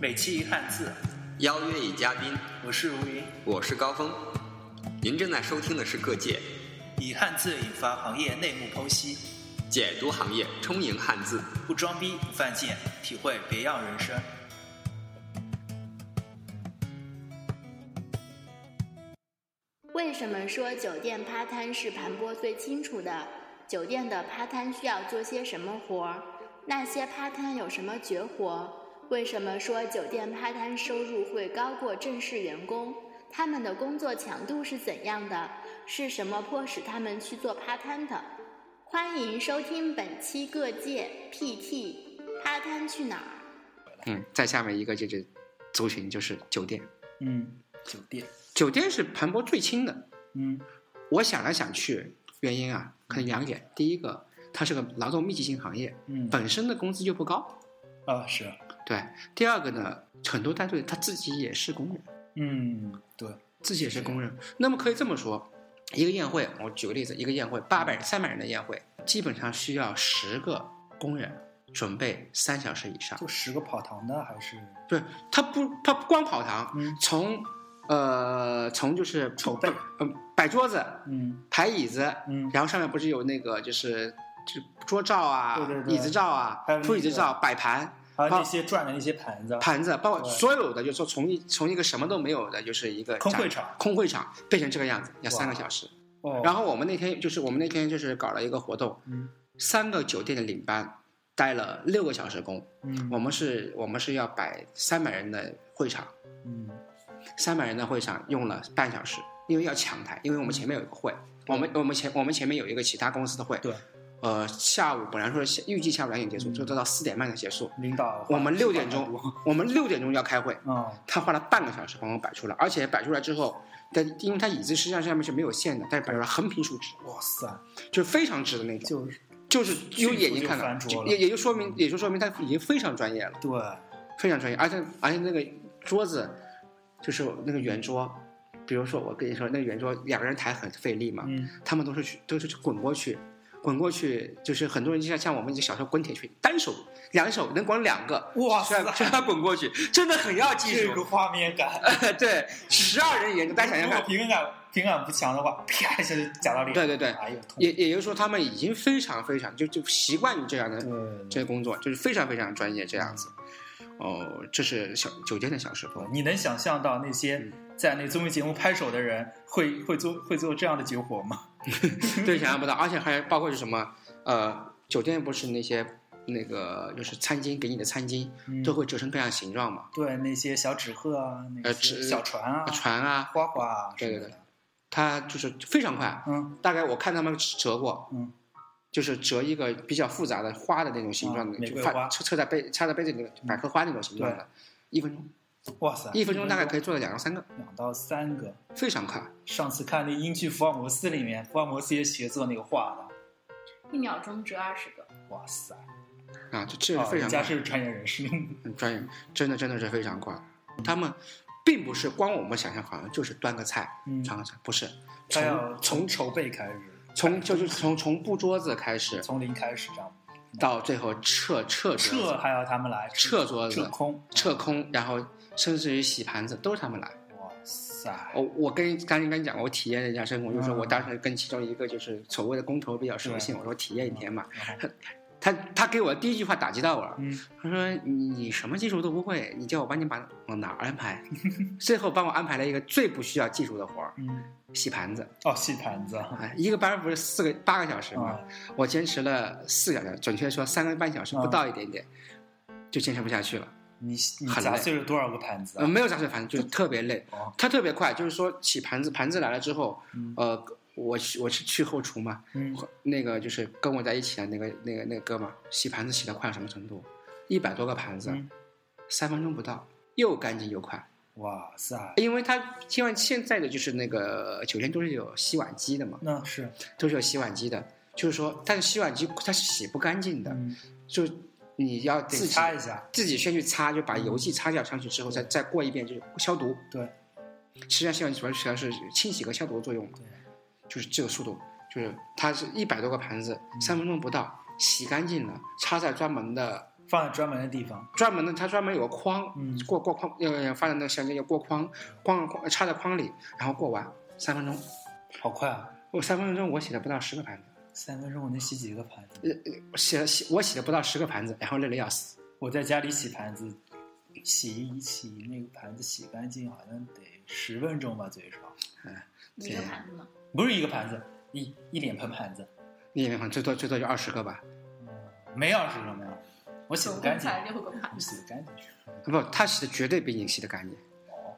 每期一汉字，邀约一嘉宾，我是吴云，我是高峰。您正在收听的是《各界》，以汉字引发行业内幕剖析，解读行业，充盈汉字，不装逼不犯贱，体会别样人生。为什么说酒店趴摊是盘剥最清楚的？酒店的趴摊需要做些什么活儿？那些趴摊有什么绝活？为什么说酒店趴摊收入会高过正式员工？他们的工作强度是怎样的？是什么迫使他们去做趴摊的？欢迎收听本期各界 PT 趴摊去哪儿？嗯，在下面一个就是族群就是酒店，嗯，酒店，酒店是盘剥最轻的。嗯我想来想去，原因啊，可能两点。第一个，它是个劳动密集型行业，嗯，本身的工资就不高。啊是，对，第二个呢，很多带队他自己也是工人，嗯对，自己也是工人。那么可以这么说，一个宴会，我举个例子，一个宴会八百人、三百人的宴会，基本上需要十个工人准备三小时以上。就十个跑堂的还是不是，他不，他不光跑堂，嗯从呃从就是筹备嗯摆桌子、嗯排椅子，嗯然后上面不是有那个就是就桌罩啊、对对对椅子罩啊铺椅子罩、摆盘、还有那些转的那些盘子，盘子，包括所有的，就是说从一从一个什么都没有的，就是一个空会场。空会场变成这个样子，要三个小时。哦，然后我们那天就是我们那天就是搞了一个活动，嗯三个酒店的领班待了六个小时工，嗯。我们是我们是要摆三百人的会场。嗯。三百人的会场用了半小时，因为要抢台，因为我们前面有一个会，我们我们前我们前面有一个其他公司的会，对，呃，下午本来说是预计下午两点结束，嗯就到四点半才结束。领导我们六点钟，我们六点钟要开会，嗯他花了半个小时帮我们摆出来，而且摆出来之后，但因为他椅子实际上上面是没有线的，但是摆出来横平竖直，哇塞，就是非常直的那种，就是就是用眼睛看到迅速就翻，桌了就也也就说明也就说明他已经非常专业了。对，非常专业，而且而且那个桌子就是那个圆桌，比如说我跟你说，那个圆桌两个人抬很费力嘛，嗯他们都是去都是去滚过去，滚过去就是很多人就像像我们小时候滚铁锤，单手两手能滚两个，哇虽然虽然滚过去，真的很要技术这个。画面感。对，十二人演，大家想象如果看，平衡感平衡感不强的话，啪一下就夹到脸。对对对哎呦痛。也也就是说他们已经非常非常就就习惯于这样的这个工作，就是非常非常专业这样子。哦，这是小酒店的小时候。你能想象到那些嗯在那综艺节目拍手的人会会做会做这样的绝活吗？对，想象不到，而且还包括是什么？呃，酒店不是那些那个就是餐巾给你的餐巾嗯都会折成各样形状嘛？对那些小纸鹤啊，那呃些纸小船啊，船啊，花花啊，对对对什么的，它就是非常快，嗯大概我看他们折过，嗯，就是折一个比较复杂的花的那种形状的，就花插插在杯插在杯子里的百合花那种形状的，一分钟，哇塞，一分钟大概可以做到两到三个，两到三个。非常快。上次看那英剧《福尔摩斯》里面，福尔摩斯也学做那个画的，一秒钟折二十个。哇塞，啊，这这非常快，人家是专业人士，专业，真的真的是非常快。他们并不是光我们想象好像就是端个菜，嗯，尝个菜，不是，他要从从从筹备开始，从就是从从布桌子开始，从零开始这样，到最后撤撤撤还要他们来，撤桌子撤空，撤空，然后甚至于洗盘子都是他们来。哇塞，我我跟刚才跟你讲过，我体验了一下生活，就是嗯我当时跟其中一个就是所谓的工头比较熟悉，我说体验一天嘛。他他给我的第一句话打击到我了，嗯，他说你你什么技术都不会，你叫我帮你把往哪儿安排？最后帮我安排了一个最不需要技术的活儿，嗯，洗盘子。哦，洗盘子，哎，一个班不是四个八个小时吗？啊，我坚持了四个小时，准确说三个半小时啊不到一点点，就坚持不下去了。你你砸碎了多少个盘子？没有砸碎盘子，就是特别累。哦，它特别快，就是说洗盘子，盘子来了之后，嗯呃，我去我是去后厨嘛，嗯，那个就是跟我在一起的那个那个那个哥们儿，洗盘子洗的快到什么程度？一百多个盘子，嗯。三分钟不到，又干净又快。哇塞，因为它因为现在的就是那个酒店都是有洗碗机的嘛，那是，都是有洗碗机的，就是说，但是洗碗机它是洗不干净的，嗯，就你要自己擦一下，自己先去擦，就把油剂擦掉上去之后，再再过一遍就是消毒。对，实际上洗碗机主要是清洗和消毒的作用嘛，对，就是这个速度，就是它是一百多个盘子，嗯三分钟不到洗干净了，插在专门的放在专门的地方。专门的，它专门有个框，嗯过过框，呃，放在那个相机要过框，框框插在框里，然后过完三分钟，好快啊！我三分钟我洗了不到十个盘子，三分钟我能洗几个盘子？呃洗了洗我洗了不到十个盘子，然后累得要死。我在家里洗盘子，洗一洗那个盘子洗干净，好像得十分钟吧，最少。一个盘子吗？不是一个盘子，一一脸盆盘子，一脸盆，最多最多就二十个吧。没二十个没有，我洗不干净，才六个盘我洗不干净。不，他洗的绝对比你洗的干净。哦，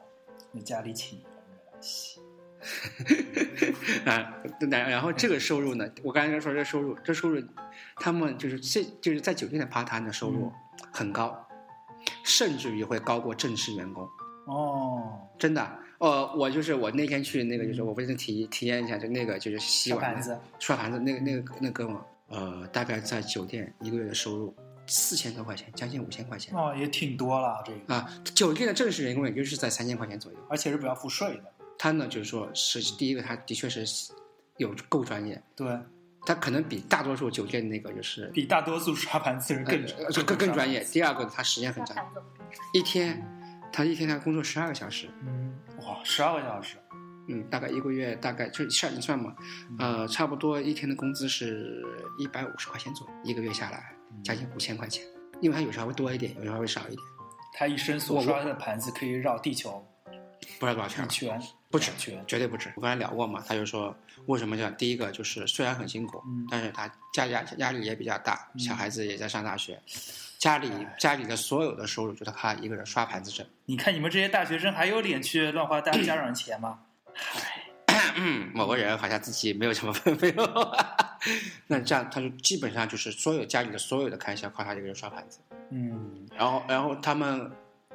你家里请人来洗。啊，然然后这个收入呢，我刚才说这收入，这收入，他们就是这就是在酒店的 part time 的收入很高，甚至于会高过正式员工，哦，真的。呃，我就是我那天去那个，就是我为了体体验一下，就那个就是洗碗刷盘子，刷盘子那个那个那哥们儿，呃，大概在酒店一个月的收入四千多块钱，将近五千块钱哦，也挺多了这个，啊。酒店的正式员工也就是在三千块钱左右。而且是不要付税的。他呢，就是说是第一个，他的确是有够专业，对他可能比大多数酒店那个就是比大多数刷盘子的人更呃更更更专业。。第二个，他时间很长，子。一天他一天他工作十二个小时，嗯，哇，十二个小时，嗯，大概一个月大概就算你算嘛，呃，差不多一天的工资是一百五十块钱左右，一个月下来将近五千块钱，因为他有时候会多一点，有时候会少一点，他一生所刷的盘子可以绕地球不知道多少圈一，圈，不止圈。绝对不止。我刚才聊过嘛，他就说为什么叫第一个就是虽然很辛苦，嗯但是他家压压力也比较大，小孩子也在上大学，家里家里的所有的收入就他一个人刷盘子挣。你看你们这些大学生还有脸去乱花大家长钱吗？唉，嗯，某个人好像自己没有什么分配，那这样他就基本上就是所有家里的所有的开销靠他一个人刷盘子，嗯，然后然后他们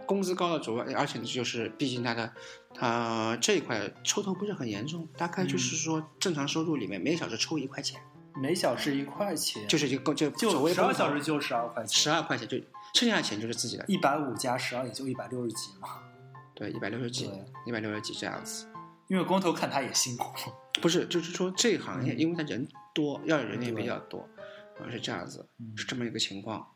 工资高的主要，而且就是毕竟他的他这一块抽头不是很严重，大概就是说正常收入里面每小时抽一块钱，每小时一块钱，就是一个就就十二小时就十二块钱，十二块钱，就剩下的钱就是自己的，一百五加十二也就一百六十几嘛。对，一百六十几，一百六十几这样子。因为光头看他也辛苦，不是，就是说这个行业，嗯因为他人多，要的人也比较多，啊，是这样子，嗯是这么一个情况。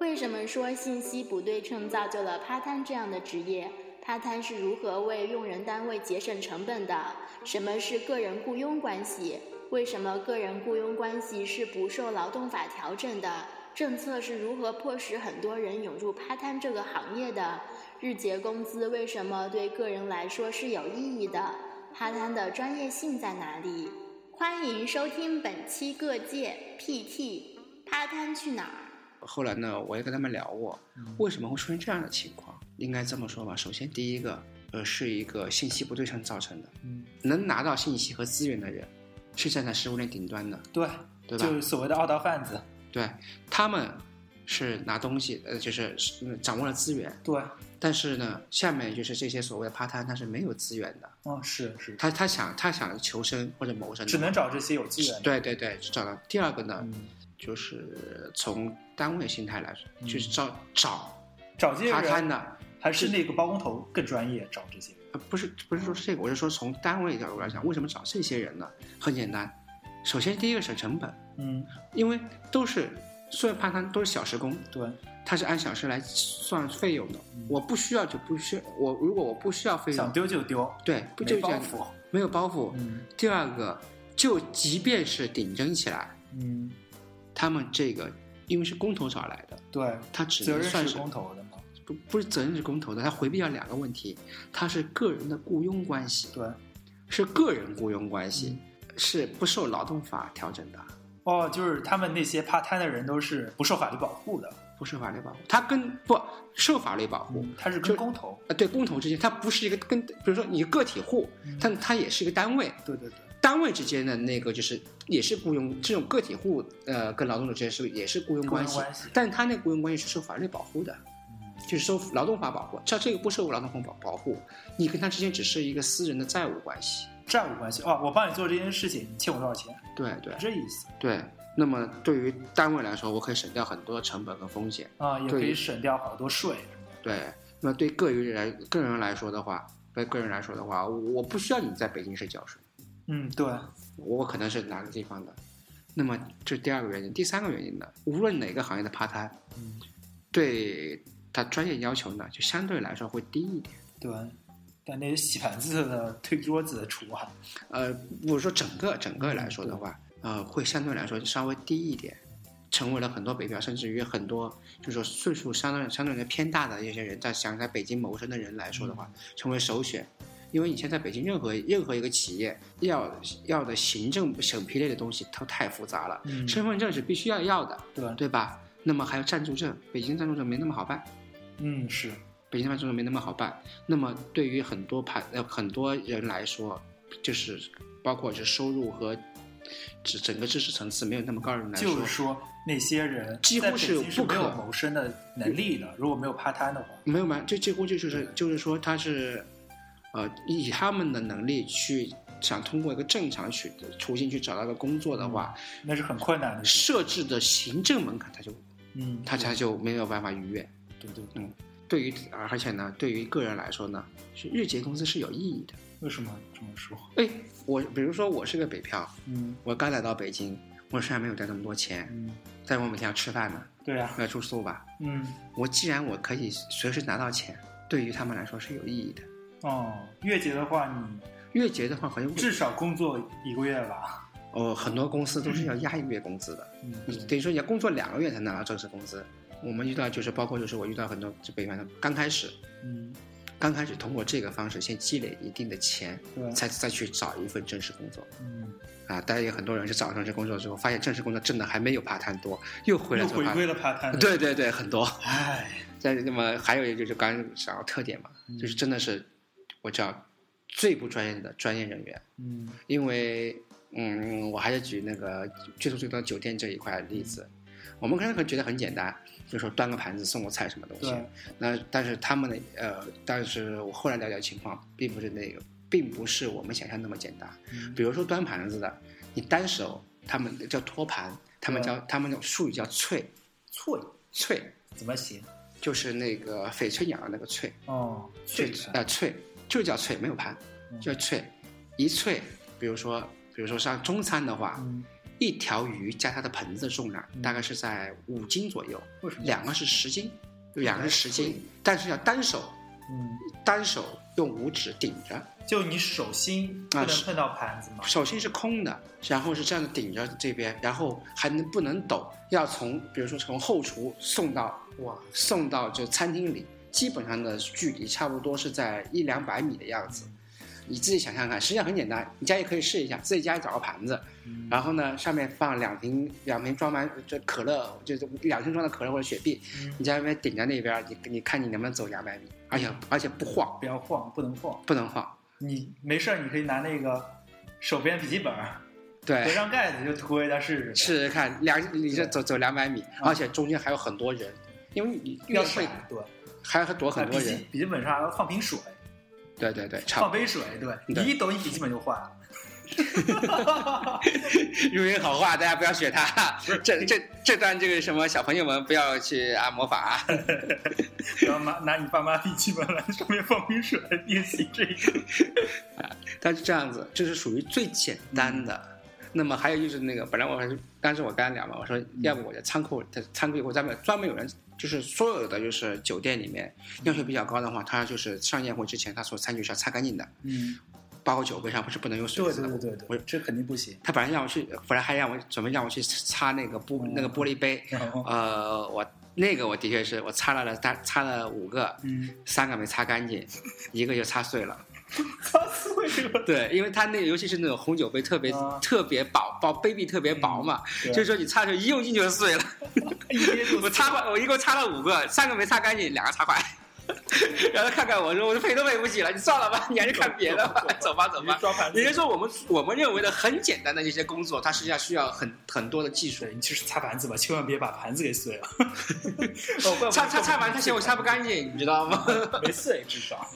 为什么说信息不对称造就了趴摊这样的职业？趴摊是如何为用人单位节省成本的？什么是个人雇佣关系？为什么个人雇佣关系是不受劳动法调整的？政策是如何迫使很多人涌入趴摊这个行业的？日结工资为什么对个人来说是有意义的？趴摊的专业性在哪里？欢迎收听本期各界 PT 趴摊去哪儿？后来呢，我也跟他们聊过，为什么会出现这样的情况？应该这么说吧，首先第一个，呃，是一个信息不对称造成的，嗯，能拿到信息和资源的人，是站在食物链顶端的，对，对吧？就是所谓的二道贩子，对，他们是拿东西，呃，就是是掌握了资源，对，但是呢，下面就是这些所谓的趴摊，他是没有资源的，哦，是是，他他想他想求生或者谋生，只能找这些有资源的，对对对，找到。第二个呢，嗯，就是从单位心态来说，嗯就是找找找这些人趴摊的，还是那个包工头更专业，找这些人，呃，不是不是说是这个，我是说从单位角度来讲，为什么找这些人呢？很简单，首先第一个省成本，嗯，因为都是虽然怕他都是小时工，对，他是按小时来算费用的嗯，我不需要就不需要，我如果我不需要费用想，丢就丢，对，不没就这样，包袱，没有包袱。嗯第二个，就即便是顶针起来，嗯，他们这个因为是工头找来的，对，他只能算是工头的嘛，不不是责任是工头的，他回避了两个问题，他是个人的雇佣关系，对，是个人雇佣关系，嗯是不受劳动法调整的，哦，就是他们那些趴摊的人都是不受法律保护的，不受法律保护。他跟不受法律保护，嗯，他是就跟工头，呃，对工头之间，他不是一个跟，比如说你个体户，嗯但他也是一个单位，对对对，单位之间的那个就是也是雇佣，这种个体户呃跟劳动者之间是也是雇佣关系，但他那雇佣关系是受法律保护的，嗯就是受劳动法保护。像这个不受劳动法保保护，你跟他之间只是一个私人的债务关系。债务关系哦，我帮你做这件事情，你欠我多少钱？对对这意思对，那么对于单位来说，我可以省掉很多的成本和风险。啊，也可以省掉好多税。对，那么对个人来个人来说的话，对个人来说的话，我我不需要你在北京市缴税，嗯，对，我可能是哪个地方的。那么这是第二个原因，第三个原因呢？无论哪个行业的趴摊，嗯对他专业要求呢，就相对来说会低一点。对，但那些洗盘子的、推桌子的除外。呃，我说整个整个来说的话，呃，会相对来说稍微低一点，成为了很多北漂，甚至于很多就是说岁数相对相对来偏大的一些人，在想在北京谋生的人来说的话，成为首选。因为以前在北京任何任何一个企业要要的行政审批类的东西都太复杂了，嗯身份证是必须要要的，对吧，对吧？那么还有暂住证，北京暂住证没那么好办。嗯，是，北京办证没那么好办。那么对于很多盘呃很多人来说，就是包括是收入和整整个知识层次没有那么高的人来说，就是说那些人几乎是没有可谋生的能力的。如果没有 part time 的话，没有嘛，这几乎就是就是说他是，呃，以他们的能力去想通过一个正常去途径去找到一个工作的话，那是很困难的。设置的行政门槛他就嗯，他他就没有办法逾越。对对对，对于而且呢，对于个人来说呢，是日结工资是有意义的。为什么这么说？哎，我比如说我是个北漂，嗯我刚来到北京，我身上没有带那么多钱，嗯，但我每天要吃饭呢，对呀、要住宿吧。嗯我既然我可以随时拿到钱，对于他们来说是有意义的。哦，月结的话，你月结的话，好像至少工作一个月吧？哦，很多公司都是要压一个月工资的，嗯，你等于说你要工作两个月才能拿到正式工资。我们遇到就是包括就是我遇到很多这北方的，刚开始嗯，刚开始通过这个方式先积累一定的钱，对，才再去找一份正式工作嗯，啊。当然有很多人是找正式工作之后，发现正式工作挣的还没有 part time 多，又回来做又回归了 part time。对对对，很多。唉，再那么还有一个就是刚刚讲到特点嘛，嗯就是真的是我叫最不专业的专业人员，嗯因为嗯，我还是举那个最多最多酒店这一块例子，我们可能会觉得很简单，就说端个盘子送个菜什么东西，那但是他们的呃，但是我后来了解情况，并不是那个，并不是我们想象那么简单。嗯。比如说端盘子的，你单手他们叫托盘，他们叫他们的术语叫脆脆脆，怎么写？就是那个翡翠鸟的那个翠。哦，脆啊呃脆，就叫脆，没有盘，嗯。叫脆，一脆，比如说比如说像中餐的话，嗯，一条鱼加它的盆子重量嗯大概是在五斤左右？两个是十斤，两个是十斤，但是要单手嗯，单手用五指顶着，就你手心不能碰到盘子吗？手心是空的，然后是这样的顶着这边，然后还能不能抖，要从比如说从后厨送到哇，送到就餐厅里，基本上的距离差不多是在一两百米的样子。你自己想象看，实际上很简单，你家也可以试一下，自己家里找个盘子，嗯然后呢上面放两瓶两瓶装满这可乐，就是两瓶装的可乐或者雪碧，嗯你在那边顶在那边，你你看你能不能走两百米，而且而且不晃，不要晃，不能晃。不能晃，你没事儿，你可以拿那个手边笔记本对合。上盖子就推它试试。试试看，两你这对走走两百米，啊而且中间还有很多人，因为你越要会闪，对，还要躲很多人，笔记本上还要放瓶水，对对对，差不多。放杯水，对，你一抖，你笔记本就坏了。如云好话，大家不要学他。这这这段这个什么小朋友们不要去按摩法啊。然后拿拿你爸妈笔记本来上面放瓶水练习这个。它是这样子，这是属于最简单的。那么还有就是那个，本来我还是，当时我刚聊嘛，我说要不我在仓库，在仓库以后专门专门有人，就是所有的就是酒店里面要求比较高的话，他就是上宴会之前，他所餐具是要擦干净的，嗯，包括酒杯上不是不能有水的。对对对对，这肯定不行。他本来让我去，本来还让我准备让我去擦那个玻那个玻璃杯，呃，我那个我的确是我擦了了，擦擦了五个，嗯，三个没擦干净，一个就擦碎了。擦碎了。对，因为它那个尤其是那种红酒杯特别、啊特别薄薄杯壁特别薄嘛，嗯就是说你擦的时候一用劲就碎了。我擦了，我一共擦了五个，三个没擦干净，两个擦坏。然后看看我说，我说赔都赔不起了，你算了吧，你还是看别的吧，走 吧走吧。抓盘子也就是说，我们我们认为的很简单的一些工作，它实际上需要很很多的技术，。你就是擦盘子吧，千万别把盘子给碎了。擦擦擦完，他嫌我擦不干净，你知道吗？没碎至少。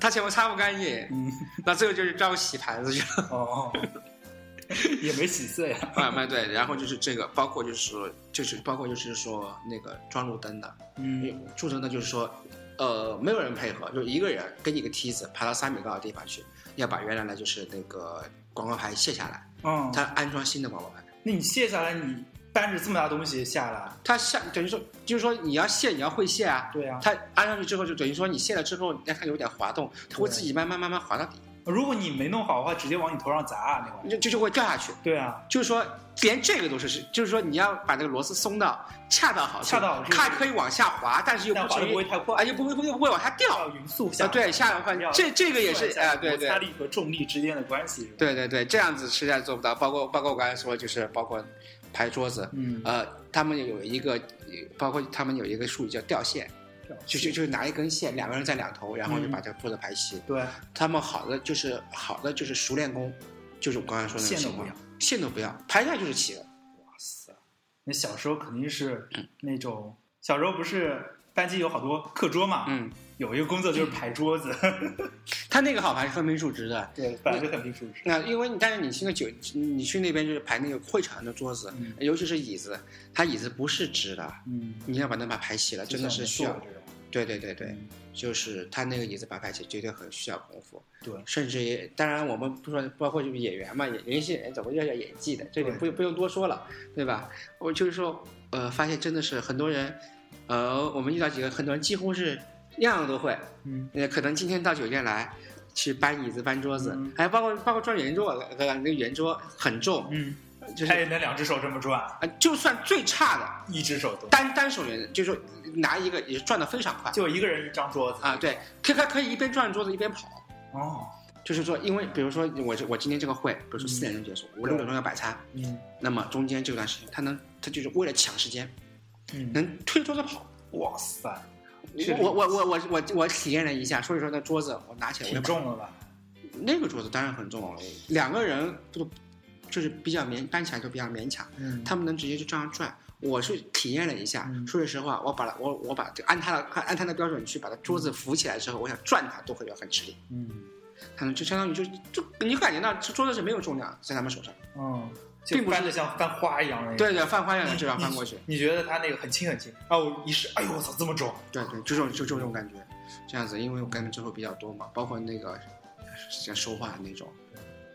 他嫌我擦不干净，嗯，那最后就是让我洗盘子去了。哦，也没洗碎啊。慢慢对，然后就是这个，包括就是说，就是包括就是说那个装路灯的，嗯，路灯呢就是说，呃，没有人配合，就一个人跟一个梯子爬到三米高的地方去，要把原来的就是那个广告牌卸下来，嗯，他安装新的广告牌。那你卸下来，你搬着这么大东西下来，他下等于说就是说你要卸，你要会卸啊。对啊。他安上去之后，就等于说你卸了之后，让它有点滑动，它会自己慢慢慢慢滑到底，如果你没弄好的话，直接往你头上砸，啊那个。就就就会掉下去。对啊，就是说连这个都是，就是说你要把那个螺丝松到恰到好处，恰到好处它可以往下滑，但是又不至于不会太快，啊，又不会又不会往下掉。匀速下啊，对，下来的要话，这这个也是啊，对对摩擦力和重力之间的关系。对对对，这样子实在做不到。包括包括我刚才说，就是包括排桌子，嗯，呃，他们有一个，包括他们有一个术语叫掉线，就就就是拿一根线，两个人在两头，然后就嗯把这个桌子排齐。对，他们好的就是好的就是熟练工，就是我刚才说的那个情况线都不要，线都不要，排下来就是齐了。哇塞，那小时候肯定是那种，小时候不是班级有好多课桌嘛，嗯，有一个工作就是排桌子，他那个好排是分明数值的。对，本来就很平数值。那因为你，但是你去那酒，你去那边就是排那个会场的桌子，嗯尤其是椅子，他椅子不是直的，嗯，你要把那把它排齐了，真的是需要。对对对对，嗯就是他那个椅子把它排齐，绝对很需要功夫。对，甚至也，当然我们不说，包括就是演员嘛，演员系演员总归要要演技的，这点不不用多说了，对吧？我就是说，呃，发现真的是很多人，呃，我们遇到几个很多人几乎是样样都会，嗯，呃，可能今天到酒店来。去搬椅子、搬桌子，嗯还包括包括转圆桌，呃，那个圆桌很重，嗯，就是他也能两只手这么转，呃，就算最差的一只手都，单单手圆，就是说拿一个也转的非常快。就一个人一张桌子。啊，对，可可可以一边转桌子一边跑，哦，就是说，因为比如说我这我今天这个会，比如说四点钟结束，我六点钟要摆餐，嗯。那么中间这段时间，他能他就是为了抢时间，嗯，能推着桌子跑。哇塞，我我我我我我体验了一下，所以说那桌子我拿起来挺重了吧？那个桌子当然很重了，两个人不就是比较勉搬起来就比较勉强，嗯，他们能直接就这样转。我是体验了一下，嗯说句实话，我把它我我把这按他的按按他的标准去把它桌子扶起来之后，我想转它都会很吃力。嗯他们就相当于就就你感觉到这桌子是没有重量在他们手上，嗯，并不是翻的像翻花一样的，对对，翻花一样的这样翻过去，你觉得他那个很轻很轻啊？我一试，哎呦我操，这么重！对对，就这种就这种感觉，这样子，因为我跟他们接触比较多嘛，包括那个像说话那种，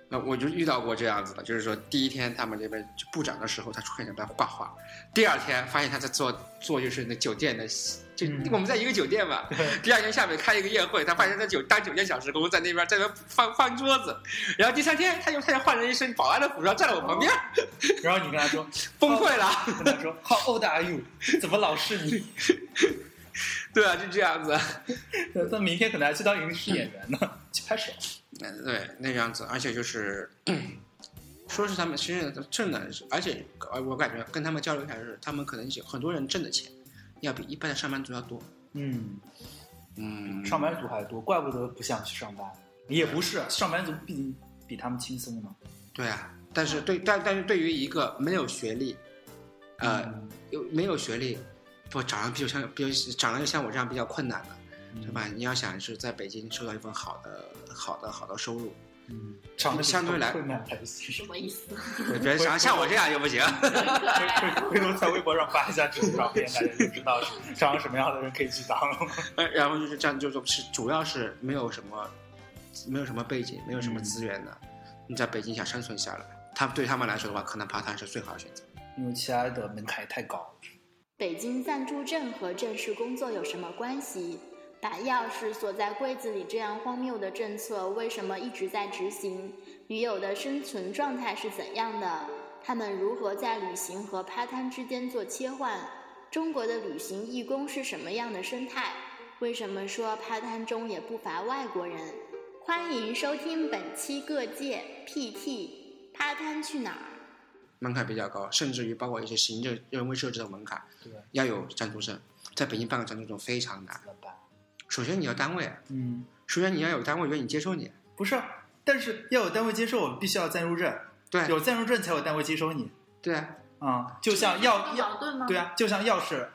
那我就遇到过这样子的，就是说第一天他们这边就部长的时候，他出现在那边挂画，第二天发现他在做做就是那酒店的，就嗯我们在一个酒店嘛，第二天下面开一个宴会，他发现他酒当酒店小时工，在那边在那边翻翻桌子，然后第三天他又他又换了一身保安的服装站在我旁边，然后你跟他说，崩溃了，跟他说 How old are you？怎么老是你？对啊，就这样子。那明天可能还去当影视演员呢，去拍手。嗯，对，那样子，而且就是，说是他们其实挣的，而且呃我感觉跟他们交流一下，就是他们可能有很多人挣的钱，要比一般的上班族要多。嗯，嗯，上班族还多，怪不得不想去上班。也不是，上班族毕竟比他们轻松嘛。对啊，但是对，但但是对于一个没有学历，呃，嗯有没有学历，不长得比较像，比较长得像我这样比较困难的，对吧？你要想是在北京收到一份好的、好的、好的收入，嗯，长得相对来困难还行。什么意思？对，别像像我这样就不行。回 回头在微博上发一下这张照片，大家就知道是长成什么样的人可以去当了。呃，然后就是这样，就是主要是没有什么，没有什么背景，没有什么嗯资源的，你在北京想生存下来，他对他们来说的话，可能爬山是最好的选择。因为其他的门槛也太高了。北京暂住证和正式工作有什么关系？把钥匙锁在柜子里这样荒谬的政策为什么一直在执行？女友的生存状态是怎样的？他们如何在旅行和趴摊之间做切换？中国的旅行义工是什么样的生态？为什么说趴摊中也不乏外国人？欢迎收听本期各界 PT 趴摊去哪儿？门槛比较高，甚至于包括一些行政人为设置的门槛，对，要有暂住证，在北京办个暂住证非常难怎。么办？首先你要单位，嗯，首先你要有单位愿意接收你，不是，但是要有单位接收，我们必须要暂住证，对有暂住证才有单位接收你。对啊，啊、就像钥钥，矛盾吗？对啊，就像钥匙，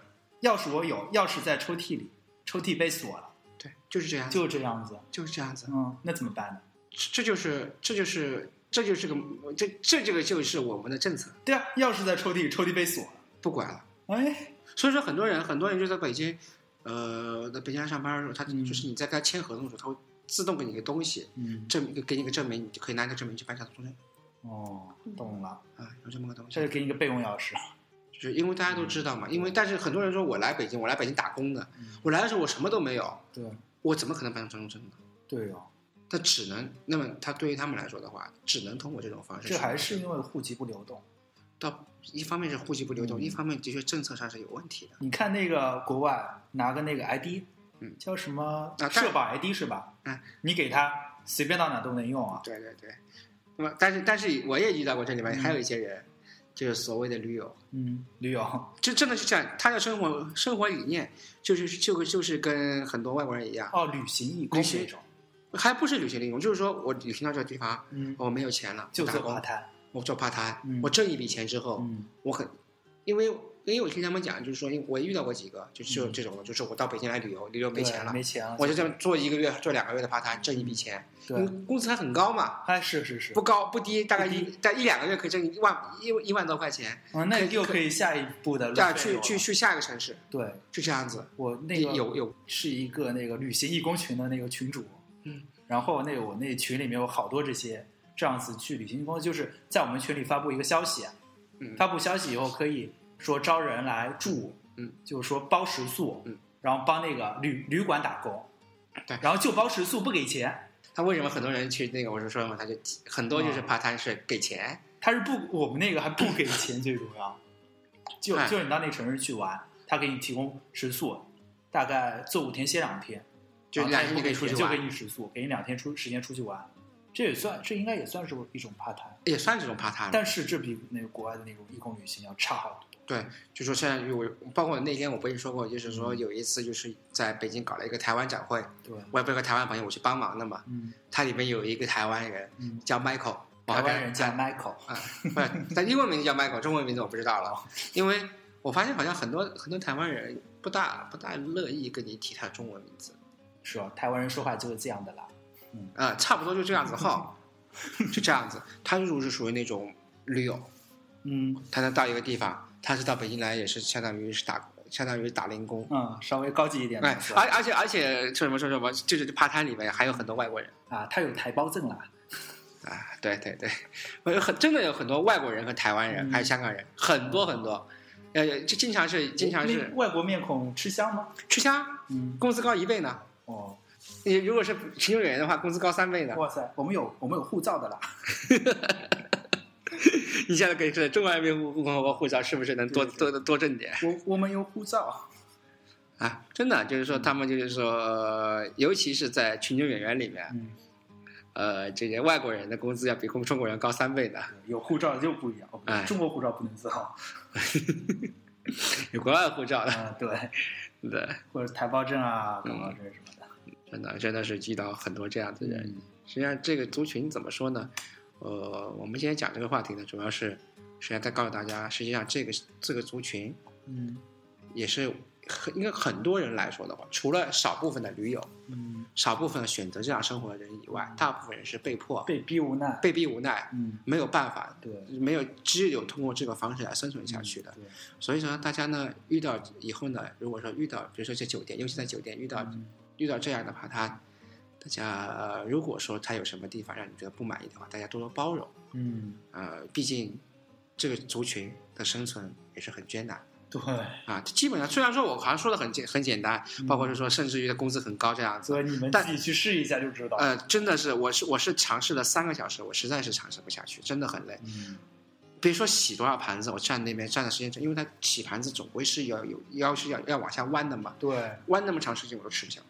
钥匙我有，钥匙在抽屉里，抽屉被锁了，对，就是这样，就是这样子。就是这样子。嗯，那怎么办呢？这这就是这就是这就是个这这这个就是我们的政策，对啊，钥匙在抽屉，抽屉被锁了。不管了。哎，所以说很多人很多人就在北京，呃，在北京上班的时候，他嗯就是你在跟他签合同的时候，他会自动给你一个东西，嗯，证明给你个证明，你就可以拿这个证明去办下租证哦，懂了，啊，有这么个东西这。是给你个备用钥匙。就是因为大家都知道嘛，因为但是很多人说我来北京，我来北京打工的，嗯我来的时候我什么都没有，对我怎么可能办身份证呢？对哦，他只能，那么他对于他们来说的话，只能通过这种方式。这还是因为户籍不流动。到一方面是户籍不流动，嗯一方面的确政策上是有问题的。你看那个国外拿个那个 ID，嗯叫什么社保 ID 是吧？嗯，你给他随便到哪都能用啊。对对对，那么但是但是我也遇到过这里面嗯还有一些人，就是所谓的驴友，嗯，驴友，就真的是这样，他的生活生活理念就是就就是跟很多外国人一样，哦，旅行义工旅行那种，还不是旅行利用，就是说我旅行到这个地方，嗯，我没有钱了，就做我打工 part time，我做 part time，、嗯。我挣一笔钱之后，嗯。我很，因为因为我听他们讲，就是说，因为我也遇到过几个，就就嗯。这种的，就是我到北京来旅游，旅游没钱了，没钱了，我就这么做一个月、做两个月的 part time，挣一笔钱，对，工资还很高嘛，哎，是是是。不，高不低，大概一在一两个月可以挣一万一一万多块钱，嗯，那又可以下一步的这样路费了去去去下一个城市，对就这样子，我那个有有。是一个那个旅行义工群的那个群主，嗯，然后那个我那群里面有好多这些这样子去旅行公司，就是在我们群里发布一个消息，嗯。发布消息以后可以说招人来住，嗯，就是说包食宿，嗯，然后帮那个旅旅馆打工，对。然后就包食宿不给钱，他为什么很多人去那个？我是说嘛，他就很多就是啊 part time 是给钱，他是不我们那个还不给钱，最主要，就哎就你到那城市去玩，他给你提供食宿，大概做五天歇两天。就两天就可以出去玩就给玩，你食宿，给你两天出时间出去玩，这也算，这应该也算是一种 part time，也算这种 part time。但是这比那个国外的那种义工旅行要差好多。对，就说现在我，包括那天我不是说过，就是说嗯有一次就是在北京搞了一个台湾展会，对，我也不是个台湾朋友，我去帮忙的嘛。嗯他里面有一个台湾人嗯，叫 Michael，台湾人叫 Michael，啊，不是，但英文名字叫 Michael，中文名字我不知道了，因为我发现好像很多很多台湾人不大不大乐意跟你提他中文名字，是吧？台湾人说话就是这样的啦。啊，差不多就这样子哈，就这样子。他就是属于那种驴友，嗯他能到一个地方，他是到北京来也是相当于是打相当于打零工。嗯，稍微高级一点哎而而且而且说什么说什么，就是趴摊里面还有很多外国人啊，他有台胞证啦。啊，对对对，我有很真的有很多外国人和台湾人，嗯还有香港人，很多很多，呃，就经常是经常是外国面孔吃香吗？吃香，嗯，工资高一倍呢。哦，你如果是群众演员的话，工资高三倍的。哇塞，我们有我们有护照的啦。你现在可以说中华人民共和国护照是不是能多对多多挣点我我们有护照。啊？真的就是说，他们就是说，呃尤其是在群众演员里面，嗯，呃，这些外国人的工资要比中国人高三倍的。有护照就不一样，中国护照不能造。有国外护照的，啊，对，对，或者台胞证啊、嗯港澳证什么的。真的真的是遇到很多这样的人。嗯实际上，这个族群怎么说呢？呃，我们今天讲这个话题呢，主要是实际上在告诉大家，实际上这个这个族群嗯也是很应该很多人来说的话，除了少部分的驴友，嗯，少部分选择这样生活的人以外，大部分人是被迫、被逼无奈。被逼无奈，嗯，没有办法，对，没有只有通过这个方式来生存下去的。对，所以说，大家呢遇到以后呢，如果说遇到，比如说在酒店，尤其在酒店遇到、嗯遇到这样的话，他大家、呃、如果说他有什么地方让你觉得不满意的话，大家多多包容。嗯，呃，毕竟这个族群的生存也是很艰难对，啊。基本上虽然说我好像说的很简很简单，嗯包括是说甚至于工资很高这样子，对你们但自己去试一下就知道。呃，真的是我是我是尝试了三个小时，我实在是尝试不下去，真的很累。嗯，别说洗多少盘子，我站那边站的时间长，因为它洗盘子总归是要有要是要要往下弯的嘛，对，弯那么长时间我都吃不消。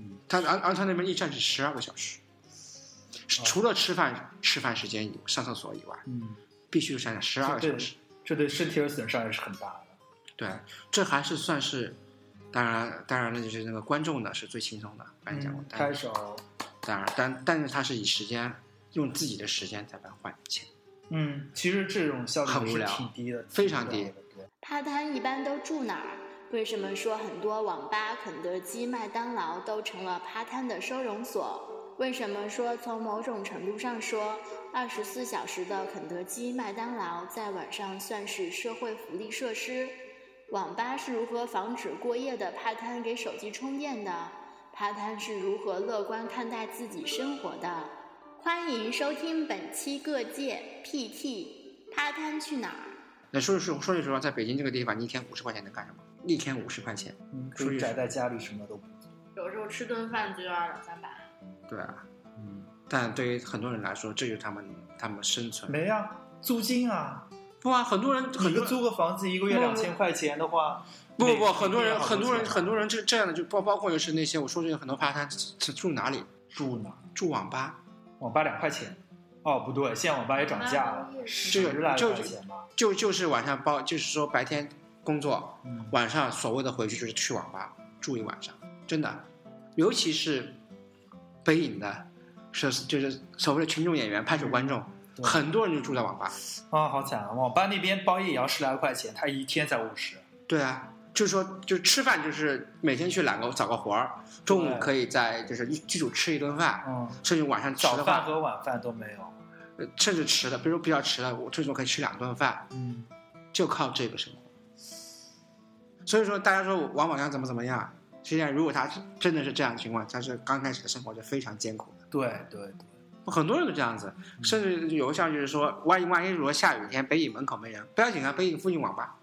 嗯，他而而他那边一站是十二个小时，哦除了吃饭吃饭时间以上厕所以外，嗯，必须站十二个小时。这对身体的损伤也是很大的。对，这还是算是，当然当然了，就是那个观众呢是最轻松的，刚才讲过嗯，，但拍手。当然但但是他是以时间用自己的时间在来换钱，嗯，其实这种效率挺低的，非常低。对趴摊一般都住哪儿？为什么说很多网吧、肯德基、麦当劳都成了趴摊的收容所？为什么说从某种程度上说，二十四小时的肯德基、麦当劳在晚上算是社会福利设施？网吧是如何防止过夜的趴摊给手机充电的？趴摊是如何乐观看待自己生活的？欢迎收听本期各界 PT 趴摊去哪儿？那说句说句实话，在北京这个地方，你一天五十块钱能干什么？一天五十块钱，嗯，可以宅在家里什么都不做。有时候吃顿饭就要两三百。对啊。嗯，但对于很多人来说，这就是他们他们生存。没啊，租金啊，不啊，很多人很多租个房子一个月不两千块钱的话，不不不，很多人很多人很多人这这样的，就包包括就是那些我说这个很多趴摊是住哪里？住哪？住网吧，网吧两块钱。哦，不对，现在网吧也涨价了，这十来就块钱吧。就就是晚上包，就是说白天工作，嗯，晚上所谓的回去就是去网吧住一晚上，真的，尤其是北影的，是就是所谓的群众演员、拍手观众，对很多人就住在网吧。啊，好惨啊！网吧那边包夜也要十来块钱，他一天才五十。对啊，就是说，就吃饭就是每天去揽个找个活儿，中午可以在就是一剧组吃一顿饭，嗯，甚至晚上吃早饭和晚饭都没有。呃甚至迟的，比如比较迟的，我最多可以吃两顿饭，嗯，就靠这个生活。所以说，大家说王宝强怎么怎么样，实际上如果他真的是这样的情况，他是刚开始的生活是非常艰苦的。对对对，很多人都这样子，甚至有像就是说，万一万一如果下雨天北影门口没人，不要紧啊，北影附近网吧，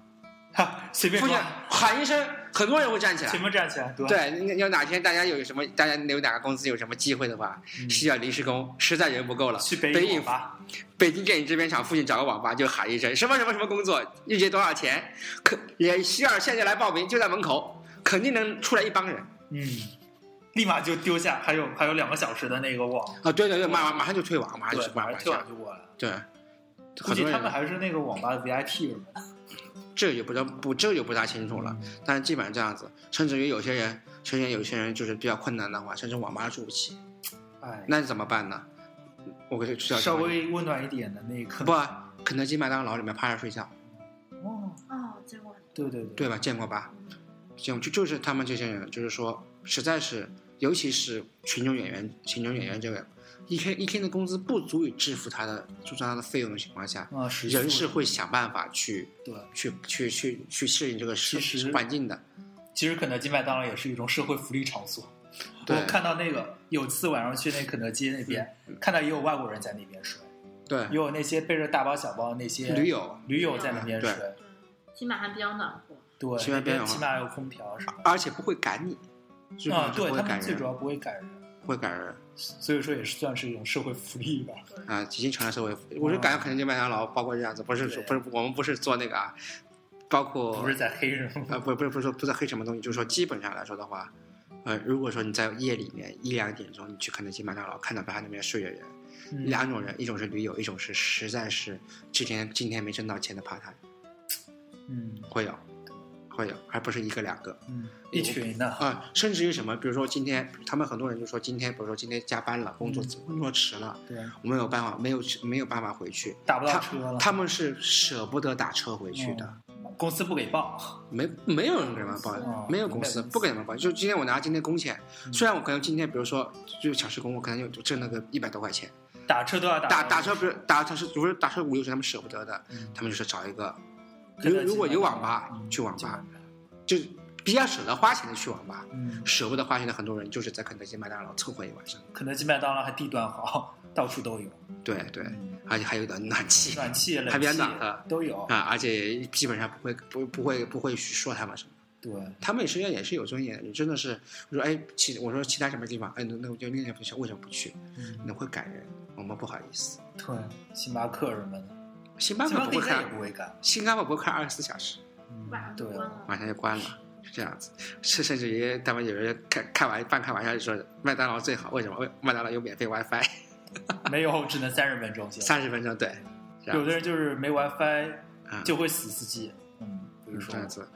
哈，随便喊一声，很多人会站起来全。部站起来，对要哪天大家有什么，大家有哪个公司有什么机会的话，嗯需要临时工，实在人不够了，去北北影吧，北京电影制片厂附近找个网吧，就喊一声什么什么什么工作，预计多少钱，可也需要现在来报名，就在门口，肯定能出来一帮人嗯，立马就丢下，还有还有两个小时的那个网，啊！对对对，马马上就退网，马上就，马上马上退网就过来了。对，估计他们还是那个网吧的 VIP。这就不知道不这就不大清楚了，但是基本上这样子，甚至于有些人，甚至有些人就是比较困难的话，甚至网吧住不起，哎，那怎么办呢？我稍微温暖一点的那个，不啊，肯德基、麦当劳里面趴着睡觉。哦，哦，见过对对对吧？见过吧？就就就是他们这些人，就是说，实在是，尤其是群众演员，群众演员这个一天一天的工资不足以支付他的支付他的费用的情况下，啊，是人是会想办法去对。去去去去适应这个其社实环境的。其实肯德基、麦当劳也是一种社会福利场所。我看到那个有次晚上去那肯德基那边，看到也有外国人在那边睡，对也，有那些背着大包小包那些驴友，驴友在那边睡。对，起码还比较暖和。对，起码那边边有起码有空调什么而且不会赶你，啊，对他们最主要不会赶人，不会感人所以说也是算是一种社会福利吧。啊，已经成了社会福利。我是感觉肯德基、麦当劳，包括这样子，不是说不是我们不是做那个啊，包括不是在黑人。啊，不不是不是说不在黑什么东西，就是说基本上来说的话，呃，如果说你在夜里面一两点钟你去肯德基、麦当劳看到他那边睡的人，嗯两种人，一种是驴友，一种是实在是之前今天没挣到钱的趴摊，嗯会有，会有，而不是一个两个嗯，一群的。啊、甚至于什么，比如说今天他们很多人就说今天，比如说今天加班了，工作嗯工作迟了，对，我没有办法，没有没有办法回去，打不到车了。他们是舍不得打车回去的。嗯公司不给报。没没有人给他们报哦，没有公司不给他们报。就今天我拿今天工钱，嗯虽然我可能今天比如说就小时工，我可能就挣那个一百多块钱，打车都要打打打车不是打车是，如果打车五六十他们舍不得的，嗯他们就是找一个，如如果有网吧嗯去网吧就比较舍得花钱的去网吧，嗯，舍不得花钱的很多人就是在肯德基、麦当劳凑合一晚上。肯德基、麦当劳还地段好，到处都有。对对，嗯而且还有点暖气暖气、冷还比较暖和都有。啊，而且基本上不会不不会不会去说他们什么。对，他们实际上也是有尊严的，你真的是我说哎，其我说其他什么地方，哎，那那我就另外不去，为什么不去？嗯那会赶人，我们不好意思。对，星巴克什么的，星巴克不会开也不会干。新加坡不会开二十四小时，嗯晚上就对关了。晚上就关了，是这样子。甚甚至于他们有人开开玩半开玩笑就说麦当劳最好，为什么？为麦当劳有免费 WiFi，没有只能三十分钟。三十分钟对，有的人就是没 WiFi 啊就会死司机。嗯，比如说这样子。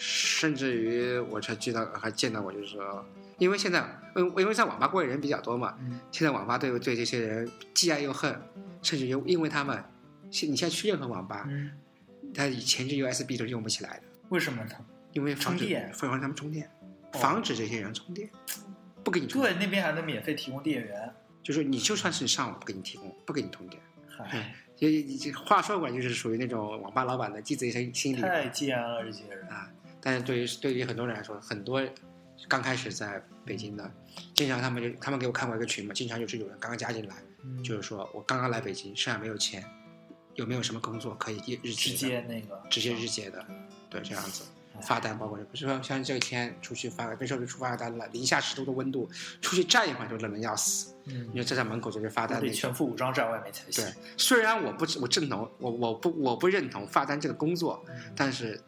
甚至于我才知道还见到过，就是说，因为现在，因因为在网吧过的人比较多嘛，嗯现在网吧对对这些人既爱又恨，甚至于因为他们，现你现在去任何网吧，嗯，它以前置 USB 都是用不起来的，为什么呢？因为防止充电防止他们充电，哦防止这些人充电，不给你充电，对，那边还能免费提供电源。就是你就算是上网不给你提供，不给你充电。嗨，也也也话说过来，就是属于那种网吧老板的鸡贼心心理太贱了，这些人。啊。但是对于对于很多人来说，很多刚开始在北京的，经常他们就他们给我看过一个群嘛，经常就是有人刚刚加进来，嗯就是说我刚刚来北京，身上没有钱，有没有什么工作可以日日直接那个直接日结的，对，这样子哎发单，包括不是说像这一天出去发个，比如说就出发单了，零下十度的温度，出去站一会儿就冷的要死，嗯你，就站在门口就是发单得。全副武装站外面才行对。，虽然我不我认同我我不我不认同发单这个工作，嗯但是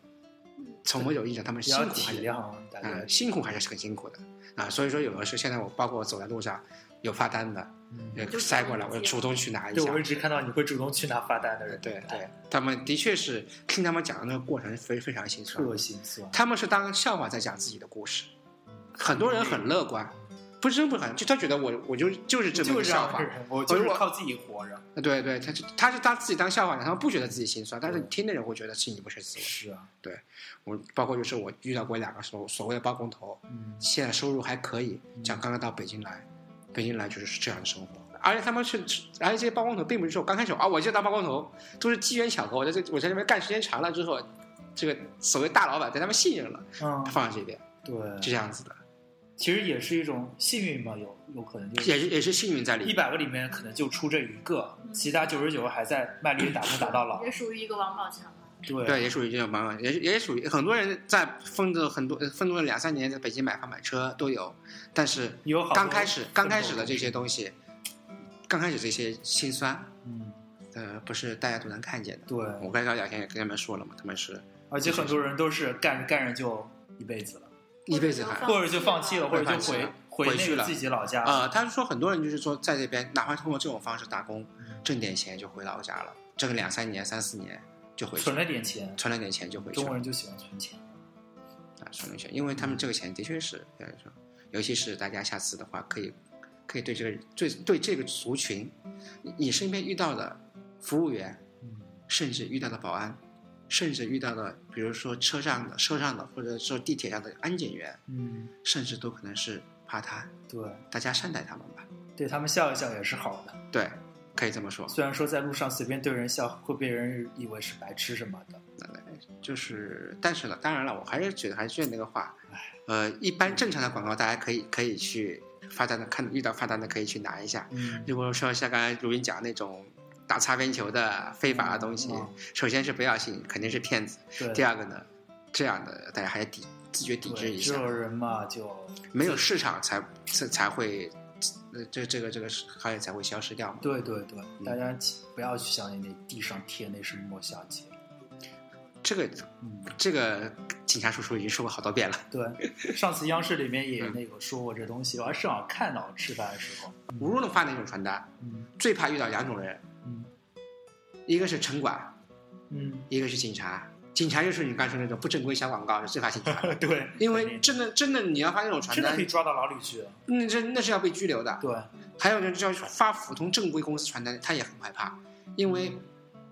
从某种意义上，他们辛苦还是体谅大家嗯，辛苦还是很辛苦的啊。所以说，有的时候现在我包括我走在路上有发单的，嗯呃就塞过来，我就主动去拿一对，下我。一直看到你会主动去拿发单的人，对对，他们的确是听他们讲的那个过程非非常心酸，特心酸。他们是当笑话在讲自己的故事，很多人很乐观，不是真不很，就他觉得我我就就是这么就是这个笑话我就是靠自己活着。对对，他是他是当自己当笑话讲，他们不觉得自己心酸，但是你听的人会觉得心里不是滋味。是啊，对我包括就是我遇到过两个所所谓的包工头，嗯，现在收入还可以，讲刚刚到北京来，北京来就是这样的生活，而且他们是，而且这些包工头并不是说刚开始啊我就当包工头，都是机缘巧合，我在这我在这边干时间长了之后，这个所谓大老板对他们信任了，嗯他，放在这边，对，就这样子的，其实也是一种幸运吧，有有可能就是也是也是幸运在里面。一百个里面可能就出这一个，其他九十九个还在卖力打 工打到老也。属于一个王宝强了。对对，也属于这种方法，也也属于很多人在奋斗很多奋斗了两三年，在北京买房买车都有，但是有好刚开始刚开始的这些东西，刚开始这些辛酸，嗯，呃，不是大家都能看见的。对，我刚才聊天也跟他们说了嘛，他们是而且很多人都是干着干着就一辈子了，一辈子还或者就放弃了，或者就回回回去了那个自己老家。呃，他是说很多人就是说在这边，哪怕通过这种方式打工，嗯挣点钱就回老家了，挣个两三年、三四年就回去存了点钱，存了点钱就回去中国人就喜欢存钱。啊，存了钱，因为他们这个钱的确是，呃说尤其是大家下次的话，可以可以对这个对对这个族群，你你身边遇到的服务员，嗯，甚至遇到的保安，甚至遇到的比如说车上的车上的或者说地铁上的安检员，嗯，甚至都可能是怕他，对，大家善待他们吧。对他们笑一笑也是好的。对，可以这么说。虽然说在路上随便对人笑会被人以为是白痴什么的，就是，但是呢，当然了，我还是觉得还是觉得那个话，呃，一般正常的广告大家可以可以去发单的，看遇到发单的可以去拿一下。嗯，如果说像刚才如云讲那种打擦边球的非法的东西，嗯首先是不要信，肯定是骗子。第二个呢，这样的大家还是抵自觉抵制一下，对这种人嘛就没有市场才才才会，呃，这这个这个行业才会消失掉嘛。对对对，大家不要去相信那地上贴那什么莫小姐。这个嗯，这个警察叔叔已经说过好多遍了。对，上次央视里面也嗯那个说过这东西，我还正好看到吃饭的时候。无论发哪种传单，嗯最怕遇到两种人，嗯一个是城管，嗯，一个是警察。警察就是你刚才说那种不正规小广告，是最怕警察。对，因为真的真的你要发那种传单真的可以，抓到牢里去。那这那是要被拘留的。对，还有人就要发普通正规公司传单，他也很害怕，因为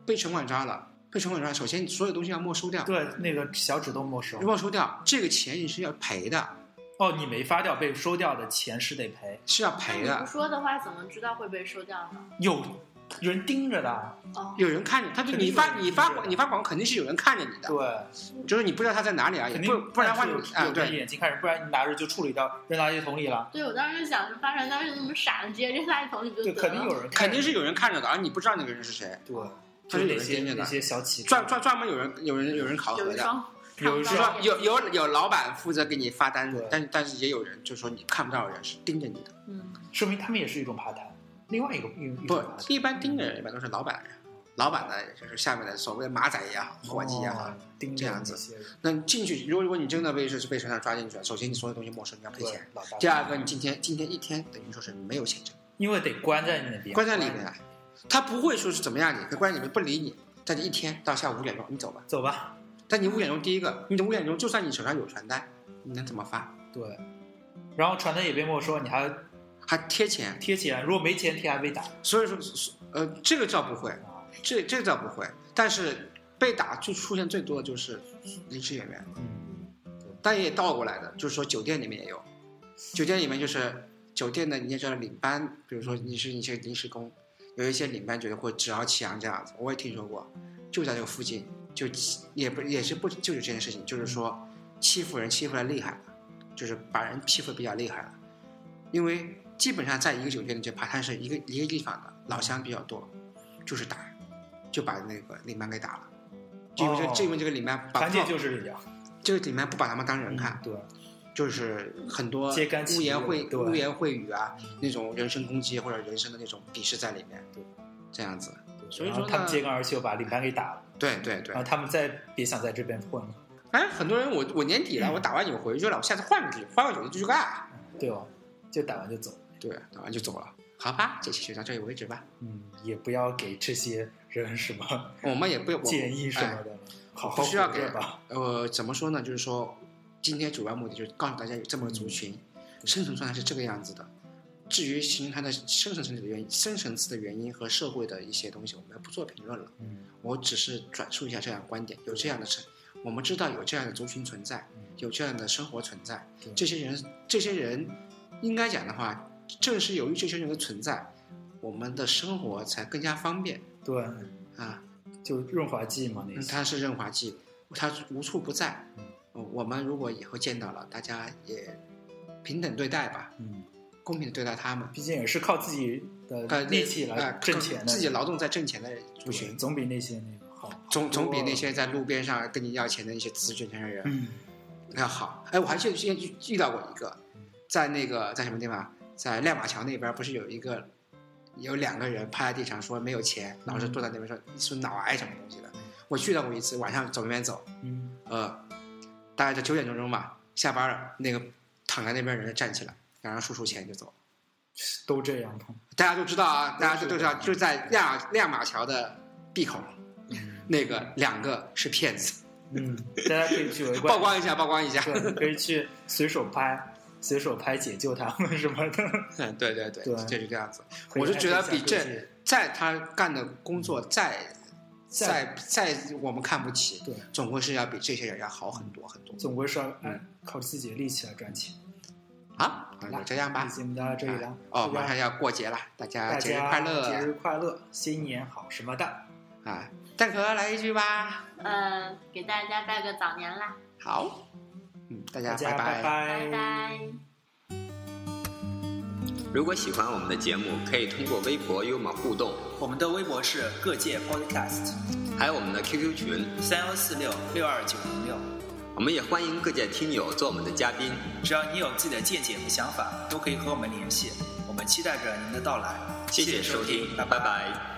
被城管抓了，被城管抓，首先所有东西要没收掉，对，那个小纸都没收。没收掉，这个钱你是要赔的，哦，你没发掉被收掉的钱是得赔，是要赔的不。说的话，怎么知道会被收掉呢？有人盯着的。哦，有人看着，他就你发你发你发广告肯定是有人看着你的，对，就是你不知道他在哪里而已，不不然的话有你啊对，眼睛看着，不然你拿着就处理到扔垃圾桶里了。对，我当时就想，发传单是那么傻的，直接扔垃圾桶里就对，得了。肯定有人看着，肯定是有人看着的，而你不知道那个人是谁，对，他是有些人盯着的那些小企专专专门有人有人有人考核的。有有有有有老板负责给你发单子对，但但是也有人就是说你看不到的人是盯着你的，嗯，说明他们也是一种爬谈。另外一个不一般盯的人一般都是老板的人，老板呢就是下面的所谓的马仔也好，伙计也好哦，盯这样子那你进去，如果如果你真的被是被车上抓进去了，首先你所有东西没收，你要赔钱。第二个，你今天今天一天等于说是没有钱挣，因为得关在那边，关在里面，他不会说是怎么样，你他关在里面不理你，但你一天到下午五点钟你走吧。走吧。但你五点钟第一个，你的五点钟就算你手上有传单，你能怎么发？对，然后传单也被没收，你还还贴钱，贴钱，如果没钱贴还被打。所以说，呃，这个倒不会，啊，这这个倒不会，但是被打就出现最多的就是临时演员，嗯，但也倒过来的，就是说酒店里面也有，酒店里面就是酒店的你也知道领班，比如说你是一些临时工，有一些领班觉得会趾高气扬这样子，我也听说过，就在这个附近，就也不也是不就是这件事情，就是说欺负人欺负的厉害了，就是把人欺负的比较厉害了，因为基本上在一个酒店里，就爬山是一个一个地方的老乡比较多，就是打，就把那个领班给打了，就因为就因为这个领班把关键就是这样，这个领班不把他们当人看，对，就是很多污言秽对污言秽语啊，那种人身攻击或者人身的那种鄙视在里面，对，这样子，所以说他们揭竿而起，把领班给打了，对对对。然后，他们再别想在这边混了，哎，很多人我我年底了，我打完你们回去了，我下次换个地换个酒店继续干，对哦？就打完就走，对，打完就走了，好吧，这期就到这里为止吧，嗯，也不要给这些人什么 我们也不我建议什么哎的了，好好不需要给吧，呃，怎么说呢？就是说，今天主要目的就是告诉大家有这么个族群，生存状态是这个样子的。至于形成它的深层次的原因、深层次的原因和社会的一些东西，我们不做评论了。嗯我只是转述一下这样的观点，有这样的成，我们知道有这样的族群存在，有这样的生活存在。这些人，这些人，应该讲的话，正是由于这些人的存在，我们的生活才更加方便对，啊。就润滑剂嘛那它是润滑剂，它无处不在。嗯呃我们如果以后见到了，大家也平等对待吧，嗯，公平的对待他们。毕竟也是靠自己呃的，力气来呃挣钱的，自己劳动在挣钱的族对群，总比那些那个好，总总比那些在路边上跟你要钱的那些资卷钱的人嗯要好。哎，我还记得之前遇遇到过一个，在那个在什么地方，在亮马桥那边，不是有一个有两个人趴在地上说没有钱，然后就坐在那边说你是脑癌什么东西的。我去到过一次，晚上走那边走，嗯呃，大概在九点钟钟吧，下班了，那个躺在那边人就站起来，然后数数钱就走。都这样的，大家都知道啊，大家都都知道，就在亮亮马桥的闭口，嗯那个两个是骗子，嗯，大家可以去围观，曝光一下，曝光一下。对，可以去随手拍，随手拍解救他们什么的，嗯，对对对，对就是这样子。我是觉得比这在他干的工作再再再再我们看不起，对，总归是要比这些人要好很多很多。总归是要嗯靠自己的力气来赚钱。好，那就这样吧。节目到这里了，哦，大家马上要过节了，大家节日快乐节日快乐，新年好什么的。啊！蛋壳来一句吧。嗯，给大家拜个早年啦，好，嗯，大家大家拜拜拜。如果喜欢我们的节目，可以通过微博与我们互动，我们的微博是各界 Podcast 还有我们的 QQ 群。三幺四六六二九零六，我们也欢迎各界听友做我们的嘉宾。只要你有自己的见解和想法，都可以和我们联系。我们期待着您的到来。谢谢收听，拜拜拜